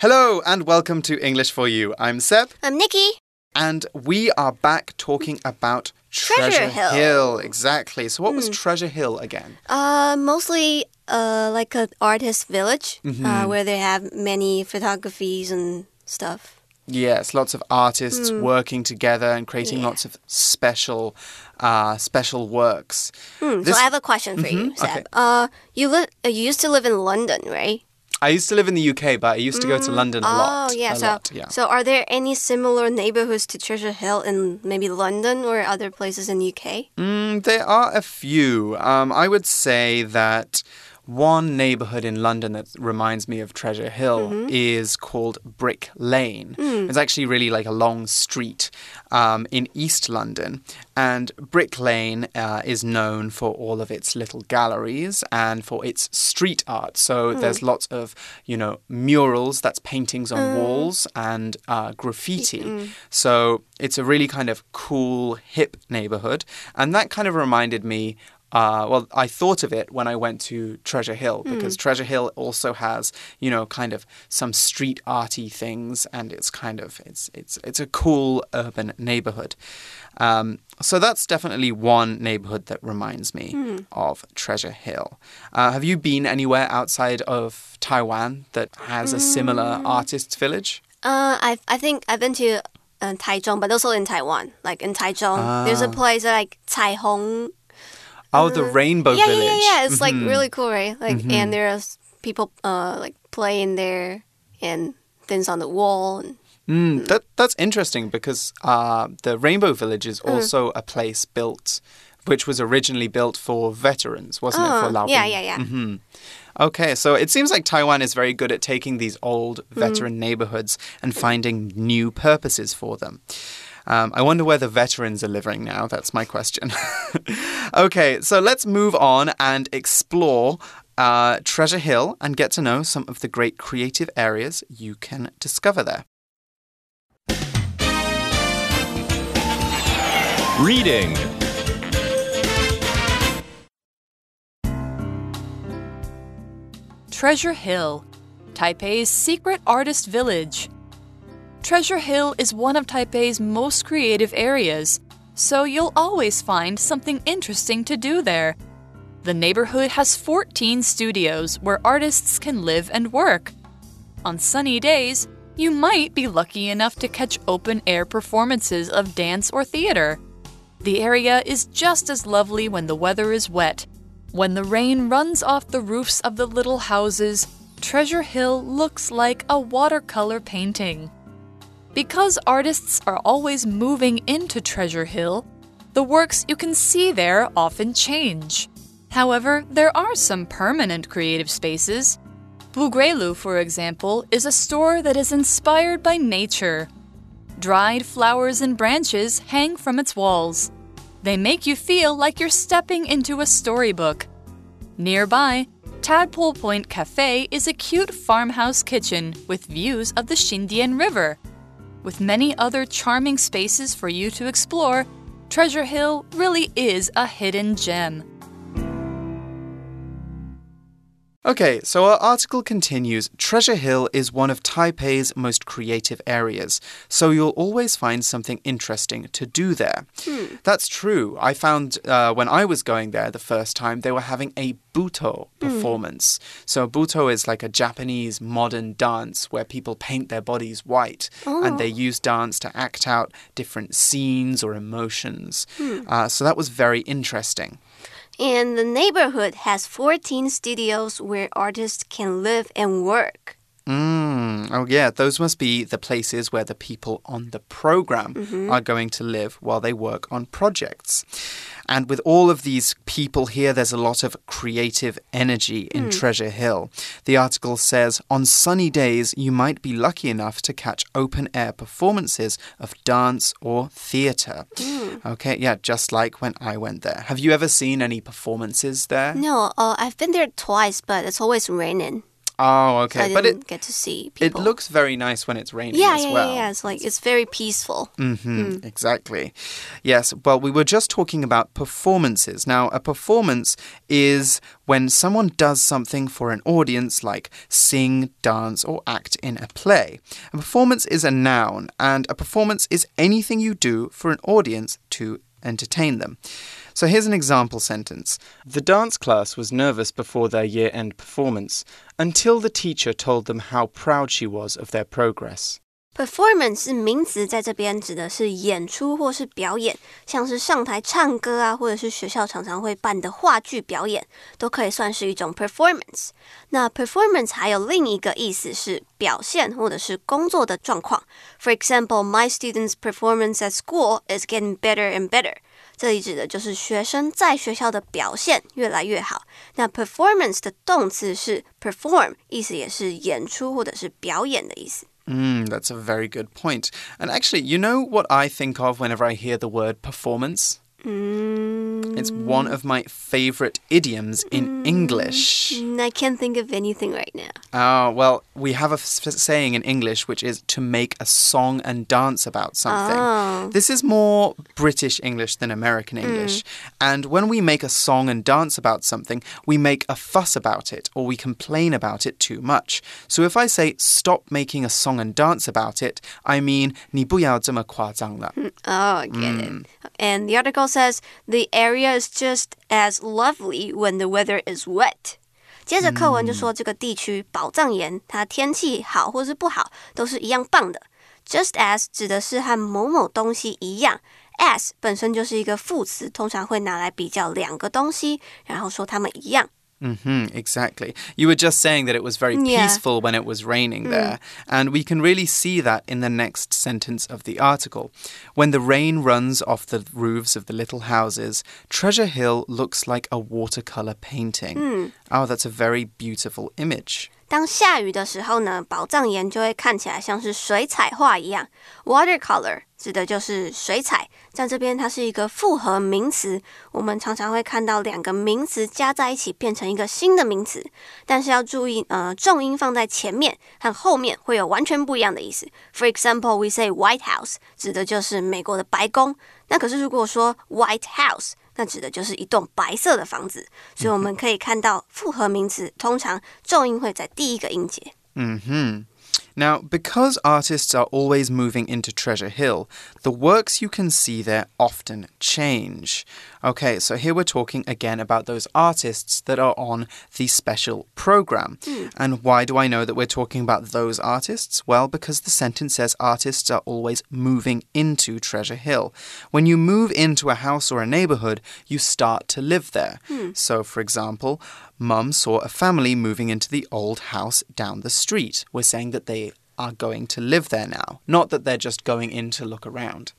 Hello and welcome to English for You. I'm Seb. I'm Nikki. And we are back talking about Treasure Hill. Hill. Exactly. So, what was Treasure Hill again? Uh, mostly uh, like an artist village uh, where they have many photographies and stuff. Yes, lots of artists working together and creating Yeah. lots of special, uh, special works. Hmm, This- so I have a question for you, Seb. okay. Uh, you li- you used to live in London, right? I used to live in the UK, but I used to go to London a lot. Oh, yeah. so, lot, yeah. so are there any similar neighborhoods to Treasure Hill in maybe London or other places in the UK? Mm, there are a few. Um, I would say that one neighborhood in London that reminds me of Treasure Hill Mm-hmm. is called Brick Lane. Mm. It's actually really like a long street um, in East London. And Brick Lane uh, is known for all of its little galleries and for its street art. So Mm. there's lots of, you know, murals, that's paintings Mm. on walls, and uh, graffiti. So it's a really kind of cool, hip neighborhood. And that kind of reminded me. Uh, well, I thought of it when I went to Treasure Hill because Treasure Hill also has, you know, kind of some street arty things, and it's kind of it's it's it's a cool urban neighborhood. Um, so that's definitely one neighborhood that reminds me of Treasure Hill. Uh, have you been anywhere outside of Taiwan that has a similar artists' village? Uh, I I think I've been to uh, Taichung, but also in Taiwan. Like in Taichung, there's a place like Caihong. Oh, the Rainbow yeah, Village. yeah, yeah, yeah. It's like Mhm. really cool, right? Like, and there are people uh like playing there and things on the wall. And, Mm, that that's interesting because uh, the Rainbow Village is also a place built, which was originally built for veterans, wasn't it? For Oh, Lao yeah, yeah, yeah. Mhm. Okay, so it seems like Taiwan is very good at taking these old veteran neighborhoods and finding new purposes for them. Um, I wonder where the veterans are living now. That's my question. okay, so let's move on and explore uh, Treasure Hill and get to know some of the great creative areas you can discover there. Reading. Treasure Hill, Taipei's secret artist village. Treasure Hill is one of Taipei's most creative areas, so you'll always find something interesting to do there. The neighborhood has 14 studios where artists can live and work. On sunny days, you might be lucky enough to catch open air performances of dance or theater. The area is just as lovely when the weather is wet. When the rain runs off the roofs of the little houses, Treasure Hill looks like a watercolor painting. Because artists are always moving into Treasure Hill, the works you can see there often change. However, there are some permanent creative spaces. Bugrelu, for example, is a store that is inspired by nature. Dried flowers and branches hang from its walls. They make you feel like you're stepping into a storybook. Nearby, Tadpole Point Cafe is a cute farmhouse kitchen with views of the Xindian River. With many other charming spaces for you to explore, Treasure Hill really is a hidden gem. Okay, so our article continues Treasure Hill is one of Taipei's most creative areas, so you'll always find something interesting to do there. That's true. I found uh, when I was going there the first time, they were having a Butoh performance. So, Butoh is like a Japanese modern dance where people paint their bodies white and they use dance to act out different scenes or emotions. Uh, so, that was very interesting. And the neighborhood has 14 studios where artists can live and work. Mm, oh, yeah, those must be the places where the people on the program are going to live while they work on projects. And with all of these people here, there's a lot of creative energy in Treasure Hill. The article says on sunny days, you might be lucky enough to catch open air performances of dance or theatre. Okay, yeah, just like when I went there. Have you ever seen any performances there? No, uh, I've been there twice, but it's always raining. Oh, So okay. But didn't it get to see it looks very nice when it's raining yeah, as yeah, well. yeah, yeah. It's like it's very peaceful. hmm Exactly. Yes. Well, we were just talking about performances. Now, a performance is when someone does something for an audience, like sing, dance, or act in a play. A performance is a noun, and a performance is anything you do for an audience to entertain them. So here's an example sentence The dance class was nervous before their year end performance until the teacher told them how proud she was of their progress. Performance 是名词，在这边指的是演出或是表演，像是上台唱歌啊，或者是学校常常会办的话剧表演，都可以算是一种 performance。那 performance 还有另一个意思是表现或者是工作的状况。For example, my students' performance at school is getting better and better. 这里指的就是学生在学校的表现越来越好。那 performance 的动词是 perform，意思也是演出或者是表演的意思。Mm, that's a very good point. And actually, you know what I think of whenever I hear the word performance? Mm, It's one of my favorite idioms in English. mm, I can't think of anything right now. Oh, well, we have a f- saying in English which is to make a song and dance about something. Oh. This is more British English than American English. And when we make a song and dance about something, we make a fuss about it or we complain about it too much. So if I say stop making a song and dance about it, I mean 你不要这么夸张了. Oh, I get it. And the article says the area is just as lovely when the weather is wet. 接着课文就说这个地区宝藏岩，它天气好或是不好都是一样棒的。Just as 指的是和某某东西一样，as 本身就是一个副词，通常会拿来比较两个东西，然后说它们一样。Hmm exactly. You were just saying that it was very Yeah. peaceful when it was raining there. And we can really see that in the next sentence of the article. When the rain runs off the roofs of the little houses, Treasure Hill looks like a watercolor painting. Oh, that's a very beautiful image. 当下雨的时候呢，宝藏岩就会看起来像是水彩画一样。Watercolor 指的就是水彩，在这边它是一个复合名词，我们常常会看到两个名词加在一起变成一个新的名词，但是要注意，呃，重音放在前面和后面会有完全不一样的意思。For example, we say White House 指的就是美国的白宫，那可是如果说 White House。那指的就是一栋白色的房子，所以我们可以看到复合名词通常重音会在第一个音节。 hmm Now, because artists are always moving into Treasure Hill, the works you can see there often change. Okay, so here we're talking again about those artists that are on the special program. Hmm. And why do I know that we're talking about those artists? Well, because the sentence says artists are always moving into Treasure Hill. When you move into a house or a neighborhood, you start to live there. Hmm. So, for example, Mum saw a family moving into the old house down the street. We're saying that they are going to live there now, not that they're just going in to look around.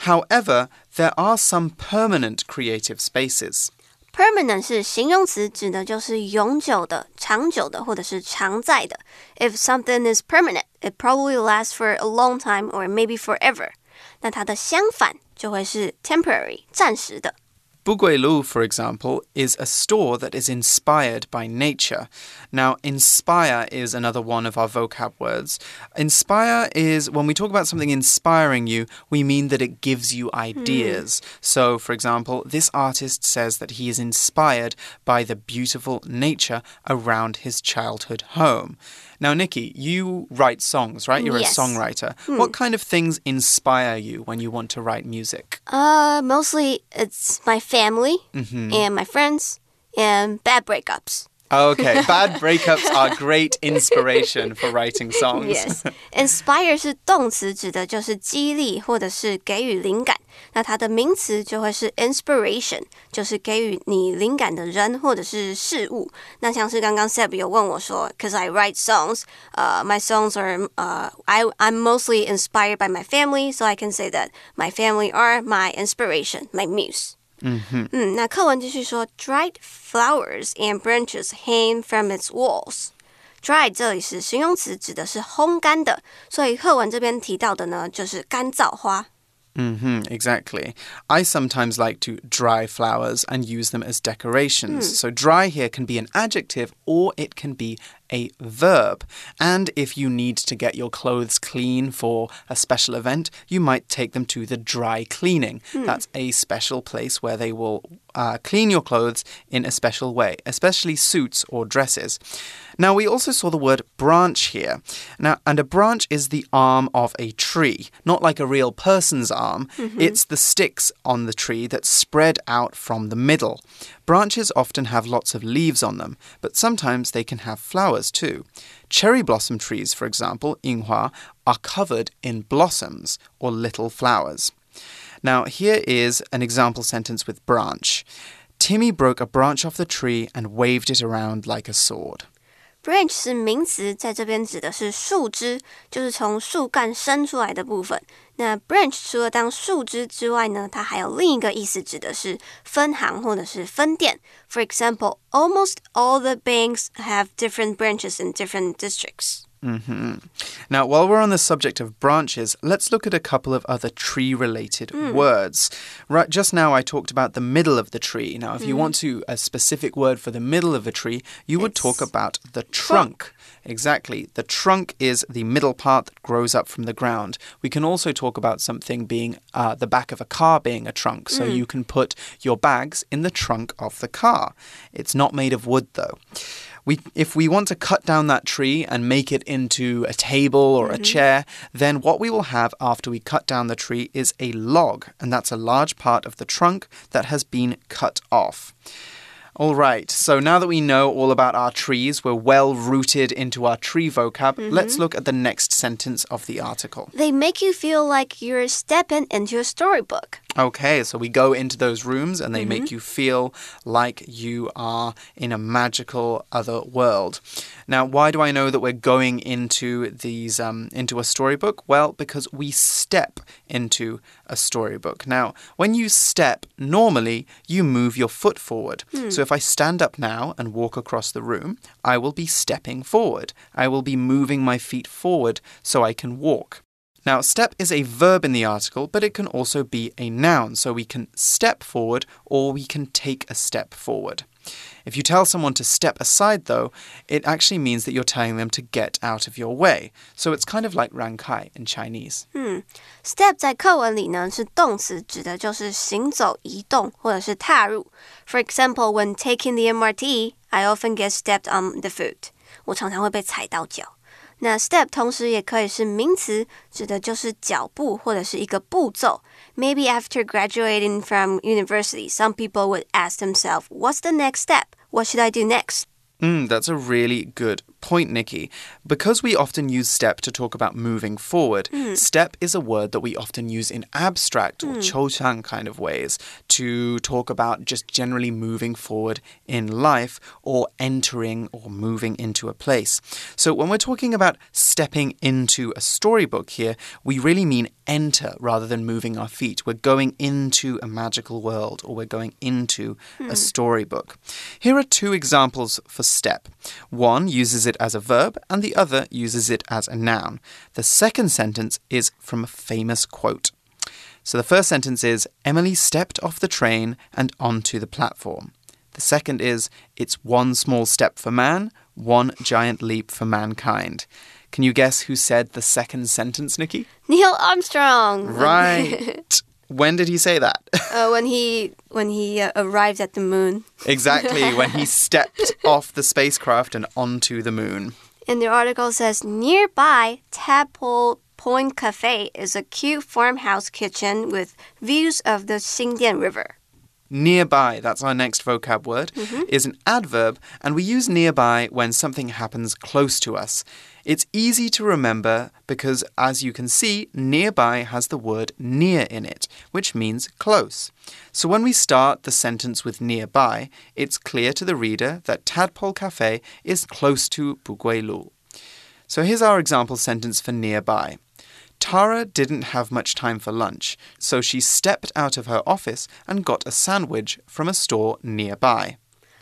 However, there are some permanent creative spaces. Permanent 是形容词，指的就是永久的、长久的或者是常在的。If something is permanent, it probably lasts for a long time or maybe forever. 那它的相反就会是 temporary，暂时的。 Buguelu, for example, is a store that is inspired by nature. Now, inspire is another one of our vocab words. Inspire is when we talk about something inspiring you, we mean that it gives you ideas. Hmm. So, for example, this artist says that he is inspired by the beautiful nature around his childhood home. Now, Nikki, you write songs, right? You're Yes. a songwriter. What kind of things inspire you when you want to write music? Uh, mostly it's my family and my friends and bad breakups. Okay, bad breakups are great inspiration for writing songs. Yes, inspire 是动词，指的就是激励或者是给予灵感。那它的名词就会是 inspiration，就是给予你灵感的人或者是事物。那像是刚刚 Seb 有问我说，Cause I write songs, uh, my songs are, uh, I I'm mostly inspired by my family, so I can say that my family are my inspiration, my muse. 嗯，那课文继续说，dried flowers and branches hang from its walls。dry 这里是形容词，指的是烘干的，所以课文这边提到的呢，就是干燥花。 hmm exactly. I sometimes like to dry flowers and use them as decorations. So, dry here can be an adjective or it can be a verb. And if you need to get your clothes clean for a special event, you might take them to the dry cleaning. That's a special place where they will uh, clean your clothes in a special way, especially suits or dresses. Now, we also saw the word branch here. Now, and a branch is the arm of a tree, not like a real person's arm. It's the sticks on the tree that spread out from the middle. Branches often have lots of leaves on them, but sometimes they can have flowers too. Cherry blossom trees, for example, Yinghua, are covered in blossoms or little flowers. Now, here is an example sentence with branch. Timmy broke a branch off the tree and waved it around like a sword. Branch 是名词，在这边指的是树枝，就是从树干伸出来的部分。那 branch 除了当树枝之外呢，它还有另一个意思，指的是分行或者是分店。For example, almost all the banks have different branches in different districts. Now, while we're on the subject of branches, let's look at a couple of other tree related words. Right, just now I talked about the middle of the tree. Now, if you want to a specific word for the middle of a tree, you would talk It's about the trunk. Exactly. The trunk is the middle part that grows up from the ground. We can also talk about something being uh, the back of a car being a trunk. So you can put your bags in the trunk of the car. It's not made of wood, though. We, if we want to cut down that tree and make it into a table or a chair, then what we will have after we cut down the tree is a log, and that's a large part of the trunk that has been cut off. All right, so now that we know all about our trees, we're well rooted into our tree vocab, mm-hmm. let's look at the next sentence of the article. They make you feel like you're stepping into a storybook. Okay, so we go into those rooms and they make you feel like you are in a magical other world. Now, why do I know that we're going into these um, into a storybook? Well, because we step into a storybook. Now, when you step, normally you move your foot forward. So if I stand up now and walk across the room, I will be stepping forward. I will be moving my feet forward so I can walk. Now, step is a verb in the article, but it can also be a noun. So we can step forward or we can take a step forward. If you tell someone to step aside, though, it actually means that you're telling them to get out of your way. So it's kind of like 让开 in Chinese. Step 在课文里呢是动词，指的就是行走、移动或者是踏入。For example, when taking the MRT, I often get stepped on the foot. 我常常会被踩到脚。 那 step 同时也可以是名词，指的就是脚步或者是一个步骤。Maybe after graduating from university, some people would ask themselves, "What's the next step? What should I do next?" Mm, that's a really good point, Nikki. Because we often use step to talk about moving forward, hmm. step is a word that we often use in abstract or hmm. 抽象 kind of ways to talk about just generally moving forward in life or entering or moving into a place. So when we're talking about stepping into a storybook here, we really mean enter rather than moving our feet. We're going into a magical world or we're going into a hmm. storybook. Here are two examples for step. One uses it as a verb and the other uses it as a noun. The second sentence is from a famous quote. So the first sentence is Emily stepped off the train and onto the platform. The second is It's one small step for man, one giant leap for mankind. Can you guess who said the second sentence, Nikki? Neil Armstrong. Right. when did he say that? Uh, when he when he uh, arrived at the moon. exactly, when he stepped off the spacecraft and onto the moon. And the article says nearby Tadpole Point Cafe is a cute farmhouse kitchen with views of the Xindian River. Nearby, that's our next vocab word, mm-hmm. is an adverb, and we use nearby when something happens close to us. It's easy to remember because, as you can see, nearby has the word near in it, which means close. So when we start the sentence with nearby, it's clear to the reader that Tadpole Cafe is close to Buguilu. So here's our example sentence for nearby. Tara didn't have much time for lunch, so she stepped out of her office and got a sandwich from a store nearby.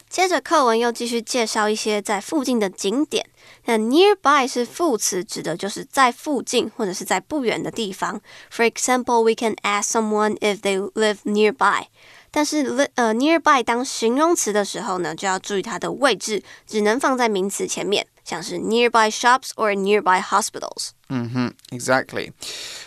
接着课文又继续介绍一些在附近的景点。那 nearby 是副词，指的就是在附近或者是在不远的地方。For example, we can ask someone if they live nearby. 但是 li 呃 nearby 当形容词的时候呢，就要注意它的位置，只能放在名词前面。 像是 nearby shops or nearby hospitals. hmm exactly.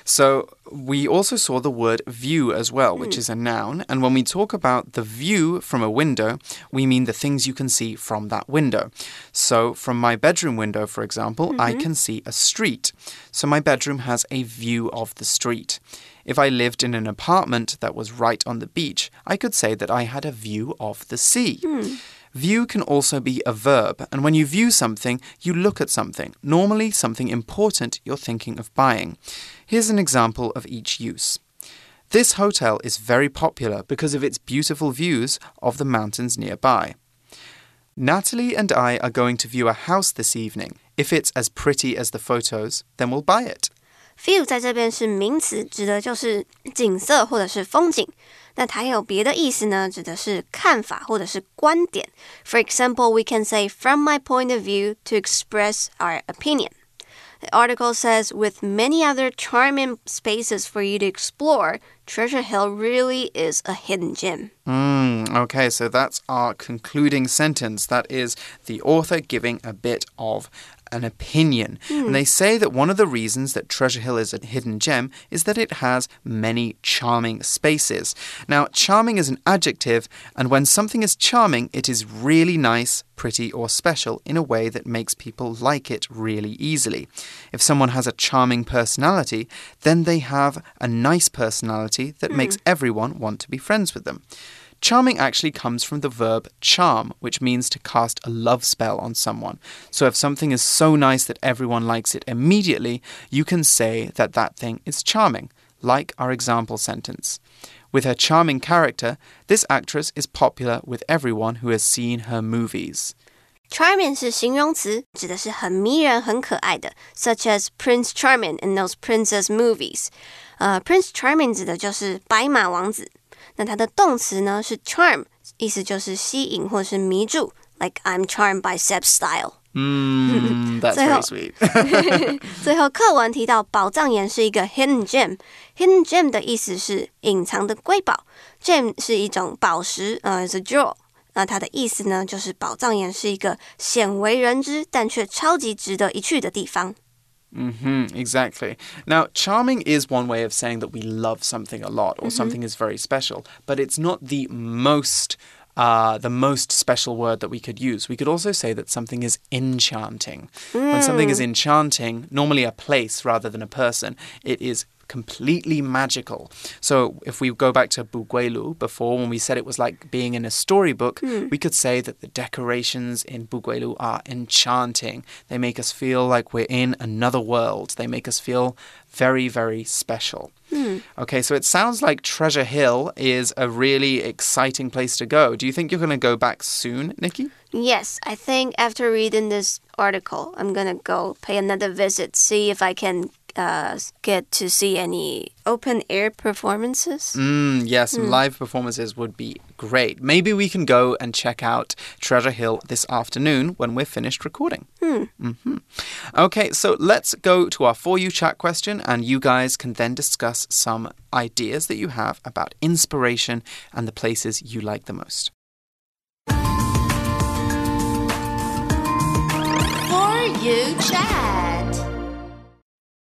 So we also saw the word view as well, which hmm. is a noun. And when we talk about the view from a window, we mean the things you can see from that window. So from my bedroom window, for example, I mm-hmm. can see a street. So my bedroom has a view of the street. If I lived in an apartment that was right on the beach, I could say that I had a view of the sea. Hmm. View can also be a verb, and when you view something, you look at something, normally something important you're thinking of buying. Here's an example of each use. This hotel is very popular because of its beautiful views of the mountains nearby. Natalie and I are going to view a house this evening. If it's as pretty as the photos, then we'll buy it. View 在这边是名词，指的就是景色或者是风景。 那它有别的意思呢，指的是看法或者是观点。For example, we can say from my point of view to express our opinion. The article says, with many other charming spaces for you to explore, Treasure Hill really is a hidden gem. Mm, okay, so that's our concluding sentence. That is the author giving a bit of an opinion. And hmm. they say that one of the reasons that Treasure Hill is a hidden gem is that it has many charming spaces. Now, charming is an adjective, and when something is charming, it is really nice, pretty, or special in a way that makes people like it really easily. If someone has a charming personality, then they have a nice personality that hmm. makes everyone want to be friends with them. Charming actually comes from the verb charm, which means to cast a love spell on someone. So if something is so nice that everyone likes it immediately, you can say that that thing is charming, like our example sentence. With her charming character, this actress is popular with everyone who has seen her movies. Charming 是形容词，指的是很迷人、很可爱的，such as Prince Charming in those princess movies。呃，Prince Charming 指的就是白马王子。 它的动词呢是 charm 意思就是吸引或是迷住 like i'm charmed by sex style 最后 最后课文提到宝藏岩是一个 hidden gem hidden gem 的意思是隐藏的瑰宝。gem 是一种宝石呃 the jewel 那它的意思呢就是宝藏岩是一个鲜为人知但却超级值得一去的地方。Hmm exactly. Now, charming is one way of saying that we love something a lot or something is very special, but it's not the most. Uh, the most special word that we could use. We could also say that something is enchanting. When something is enchanting, normally a place rather than a person, it is completely magical. So if we go back to Buguelu before, when we said it was like being in a storybook, hmm. we could say that the decorations in Buguelu are enchanting. They make us feel like we're in another world. They make us feel very, very special. Hmm. Okay, so it sounds like Treasure Hill is a really exciting place to go. Do you think you're going to go back soon, Nikki? Yes, I think after reading this article, I'm gonna go pay another visit, see if I can uh, get to see any open air performances. Mm, yes, some live performances would be great. Maybe we can go and check out Treasure Hill this afternoon when we're finished recording. hmm Okay, so let's go to our For You chat question, and you guys can then discuss some ideas that you have about inspiration and the places you like the most. For you chat.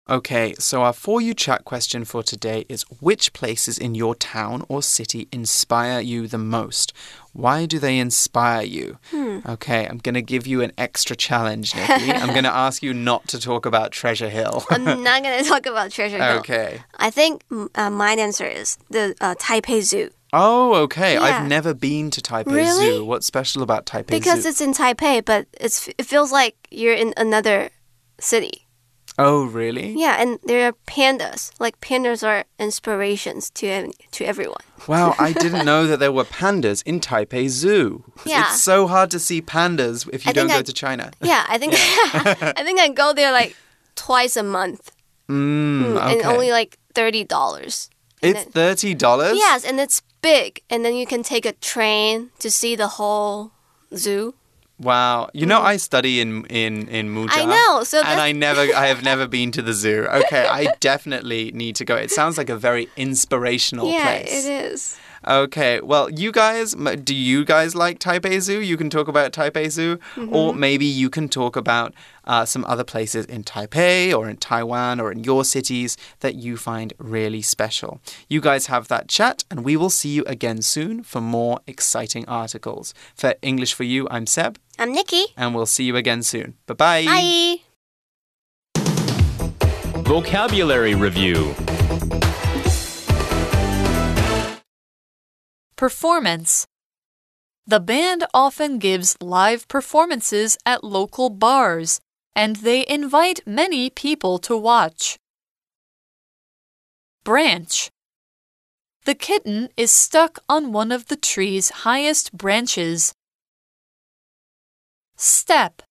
Okay, so our For You chat question for today is Which places in your town or city inspire you the most? Why do they inspire you? Okay, I'm going to give you an extra challenge, Nikki. I'm going to ask you not to talk about Treasure Hill. I'm not gonna talk about Treasure Hill. okay. I think uh, my answer is the uh, Taipei Zoo Oh, okay. Yeah. I've never been to Taipei Really? Zoo. What's special about Taipei because Zoo? it's in Taipei, but it's it feels like you're in another city. Oh, really? Yeah, and there are pandas. Like pandas are inspirations to to everyone. Wow, I didn't know that there were pandas in Taipei Zoo. Yeah. It's so hard to see pandas if you I don't go I- to China. Yeah, I think I think I go there like twice a month, Mm, okay. and only like thirty dollars. It's thirty dollars. Yes, and it's big, and then you can take a train to see the whole zoo. Wow. You know, mm-hmm. I study in in in Muzha. I know, so and I never, I have never been to the zoo. Okay, I definitely need to go. It sounds like a very inspirational yeah, place. it is. Okay, well, you guys, do you guys like Taipei Zoo? You can talk about Taipei Zoo, or maybe you can talk about uh, some other places in Taipei or in Taiwan or in your cities that you find really special. You guys have that chat, and we will see you again soon for more exciting articles. For English for You, I'm Seb, I'm Nikki. and we'll see you again soon. Bye-bye. Bye. Vocabulary Review Performance. The band often gives live performances at local bars, and they invite many people to watch. Branch. The kitten is stuck on one of the tree's highest branches. Step.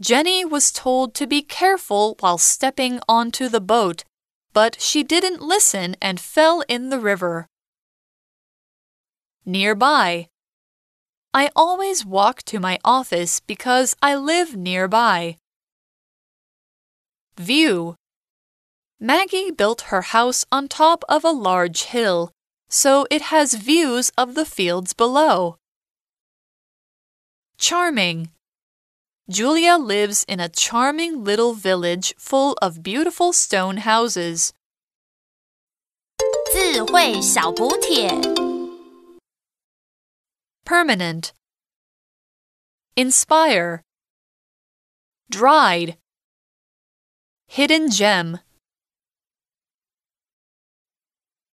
Jenny was told to be careful while stepping onto the boat, but she didn't listen and fell in the river. Nearby. I always walk to my office because I live nearby. View. Maggie built her house on top of a large hill, so it has views of the fields below. Charming. Julia lives in a charming little village full of beautiful stone houses. 智慧小补帖。 Permanent. Inspire. Dried. Hidden gem.